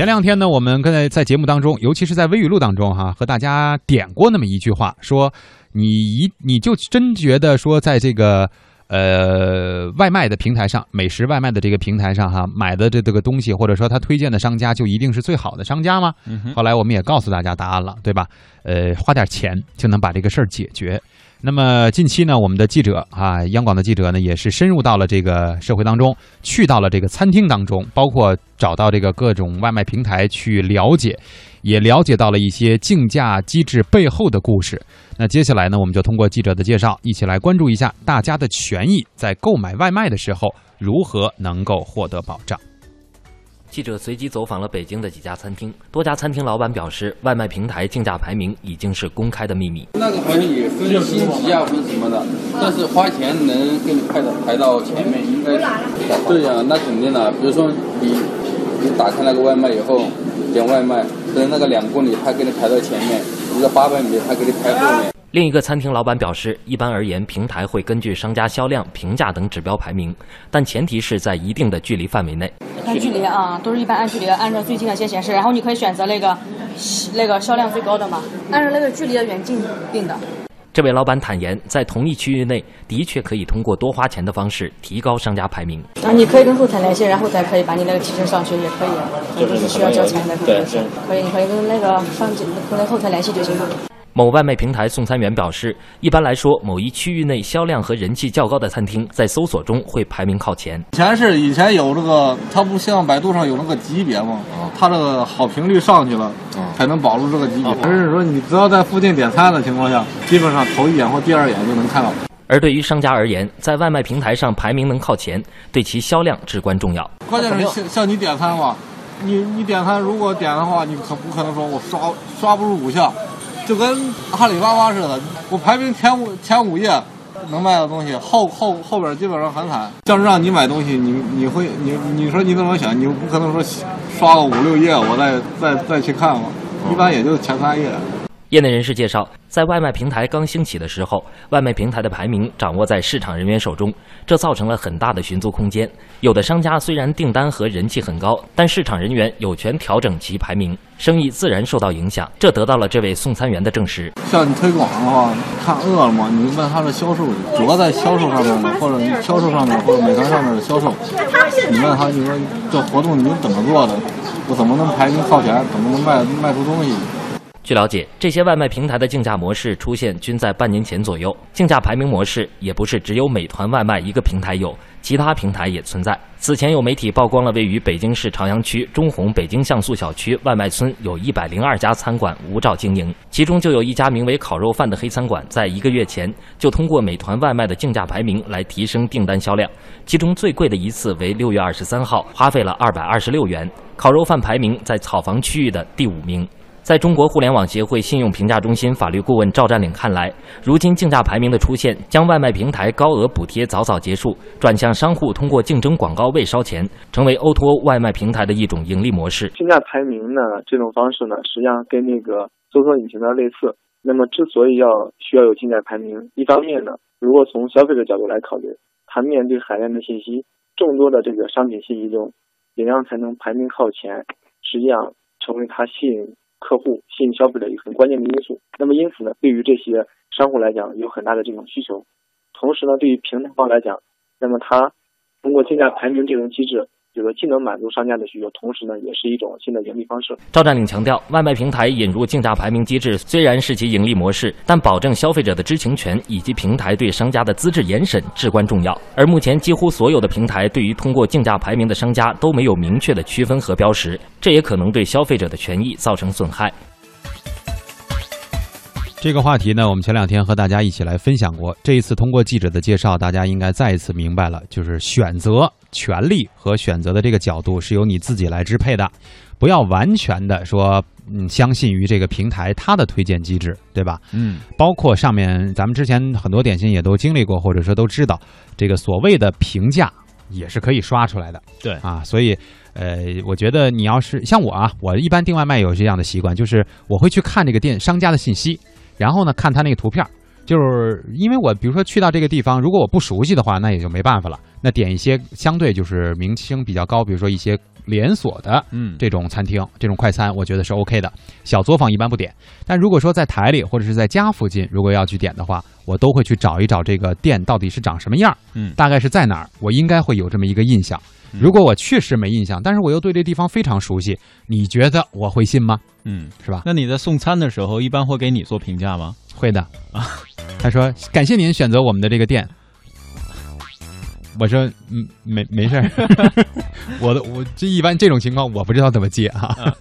前两天呢，我们刚才在节目当中，尤其是在微语录当中哈，和大家点过那么一句话，说你一你就真觉得说在这个呃外卖的平台上，美食外卖的这个平台上哈，买的这这个东西，或者说他推荐的商家就一定是最好的商家吗？后来我们也告诉大家答案了，对吧？呃，花点钱就能把这个事儿解决。那么近期呢，我们的记者啊，央广的记者呢，也是深入到了这个社会当中，去到了这个餐厅当中，包括找到这个各种外卖平台去了解，也了解到了一些竞价机制背后的故事。那接下来呢，我们就通过记者的介绍，一起来关注一下大家的权益，在购买外卖的时候如何能够获得保障。记者随机走访了北京的几家餐厅，多家餐厅老板表示，外卖平台竞价排名已经是公开的秘密。那个好像也分星级啊，分什么的，但是花钱能给你排到排到前面，应该是。对呀、那肯定的。比如说你你打开那个外卖以后点外卖，等那个两公里，他给你排到前面；一个八百米，他给你排后面。另一个餐厅老板表示，一般而言，平台会根据商家销量、评价等指标排名，但前提是在一定的距离范围内。按距离啊，都是一般按距离按照最近的先显示，然后你可以选择那个那个销量最高的嘛，按照那个距离的远近定的。这位老板坦言，在同一区域内，的确可以通过多花钱的方式提高商家排名。啊你可以跟后台联系，然后才可以把你那个提升上去，也可以，这都是需要交钱的，可以，可以，你可以跟那个上跟那后台联系就行了。某外卖平台送餐员表示，一般来说，某一区域内销量和人气较高的餐厅，在搜索中会排名靠前。以前是以前有这个，它不像百度上有那个级别吗？它这个好评率上去了，才能保住这个级别。而是说，你只要在附近点餐的情况下，基本上头一眼或第二眼就能看到。而对于商家而言，在外卖平台上排名能靠前，对其销量至关重要。关键是像像你点餐吧，你你点餐如果点的话，你可不可能说我刷刷不入五项，就跟阿里巴巴似的，我排名前五前五页能卖的东西，后后后边基本上很惨。要是让你买东西，你你会你你说你怎么想？你不可能说刷个五六页我再再再去看吧，一般也就前三页。业内人士介绍，在外卖平台刚兴起的时候，外卖平台的排名掌握在市场人员手中，这造成了很大的寻租空间。有的商家虽然订单和人气很高，但市场人员有权调整其排名，生意自然受到影响。这得到了这位送餐员的证实。像你推广的话，看饿了么，你问他的销售主要在销售上面的，或者销售上面或者美团上面的销售，你问他，你说这活动你是怎么做的？我怎么能排名靠前？怎么能卖卖出东西？据了解，这些外卖平台的竞价模式出现均在半年前左右。竞价排名模式也不是只有美团外卖一个平台有，其他平台也存在。此前有媒体曝光了位于北京市朝阳区中红北京像素小区外卖村有一百零二家餐馆无照经营，其中就有一家名为“烤肉饭”的黑餐馆，在一个月前就通过美团外卖的竞价排名来提升订单销量。其中最贵的一次为六月二十三号，花费了二百二十六元。烤肉饭排名在草房区域的第五名。在中国互联网协会信用评价中心法律顾问赵占领看来，如今竞价排名的出现，将外卖平台高额补贴早早结束，转向商户通过竞争广告位烧钱，成为欧托外卖平台的一种盈利模式。竞价排名呢，这种方式呢，实际上跟那个搜索引擎的类似。那么，之所以要需要有竞价排名，一方面呢，如果从消费者角度来考虑，他面对海量的信息，众多的这个商品信息中，怎样才能排名靠前，实际上成为他吸引。客户吸引消费者一个很关键的因素。那么因此呢，对于这些商户来讲，有很大的这种需求。同时呢，对于平台方来讲，那么它通过竞价排名这种机制，这个既能满足商家的需求，同时呢，也是一种新的盈利方式。赵占领强调，外卖平台引入竞价排名机制虽然是其盈利模式，但保证消费者的知情权以及平台对商家的资质严审至关重要。而目前几乎所有的平台对于通过竞价排名的商家都没有明确的区分和标识，这也可能对消费者的权益造成损害。这个话题呢，我们前两天和大家一起来分享过。这一次通过记者的介绍，大家应该再一次明白了，就是选择权利和选择的这个角度是由你自己来支配的，不要完全的说嗯相信于这个平台它的推荐机制，对吧？嗯，包括上面咱们之前很多点心也都经历过，或者说都知道，这个所谓的评价也是可以刷出来的。对啊，所以。呃，我觉得你要是像我啊，我一般订外卖有这样的习惯，就是我会去看这个店商家的信息，然后呢看他那个图片，就是因为我比如说去到这个地方，如果我不熟悉的话，那也就没办法了。那点一些相对就是名星比较高，比如说一些连锁的嗯这种餐厅、这种快餐，我觉得是 OK 的。小作坊一般不点，但如果说在台里或者是在家附近，如果要去点的话，我都会去找一找这个店到底是长什么样，嗯大概是在哪儿，我应该会有这么一个印象。如果我确实没印象，但是我又对这地方非常熟悉，你觉得我会信吗？嗯，是吧？那你在送餐的时候，一般会给你做评价吗？会的啊。他说：“感谢您选择我们的这个店。”我说：“嗯，没没事儿。我的我这一般这种情况我不知道怎么接啊。